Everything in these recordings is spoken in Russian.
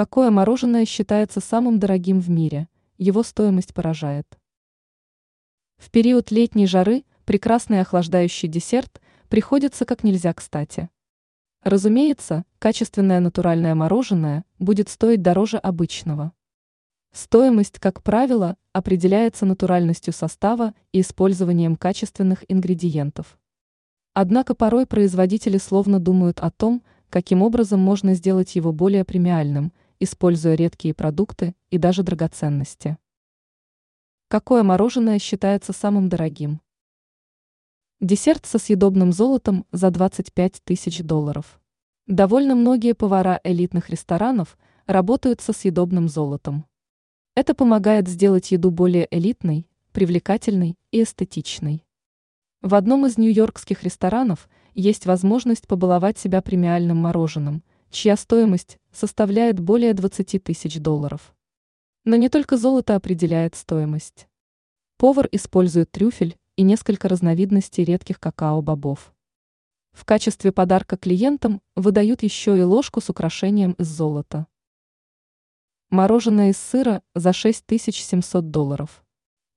Какое мороженое считается самым дорогим в мире? Его стоимость поражает. В период летней жары прекрасный охлаждающий десерт приходится как нельзя кстати. Разумеется, качественное натуральное мороженое будет стоить дороже обычного. Стоимость, как правило, определяется натуральностью состава и использованием качественных ингредиентов. Однако порой производители словно думают о том, каким образом можно сделать его более премиальным, используя редкие продукты и даже драгоценности. Какое мороженое считается самым дорогим? Десерт со съедобным золотом за 25 тысяч долларов. Довольно многие повара элитных ресторанов работают со съедобным золотом. Это помогает сделать еду более элитной, привлекательной и эстетичной. В одном из нью-йоркских ресторанов есть возможность побаловать себя премиальным мороженым, чья стоимость составляет более 20 тысяч долларов. Но не только золото определяет стоимость. Повар использует трюфель и несколько разновидностей редких какао-бобов. В качестве подарка клиентам выдают еще и ложку с украшением из золота. Мороженое из сыра за 6700 долларов.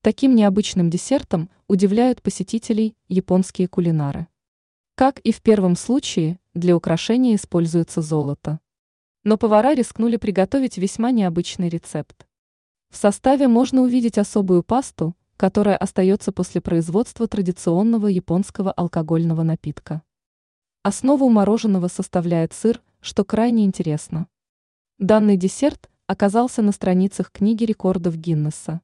Таким необычным десертом удивляют посетителей японские кулинары. Как и в первом случае, для украшения используется золото. Но повара рискнули приготовить весьма необычный рецепт. В составе можно увидеть особую пасту, которая остается после производства традиционного японского алкогольного напитка. Основу мороженого составляет сыр, что крайне интересно. Данный десерт оказался на страницах книги рекордов Гиннесса.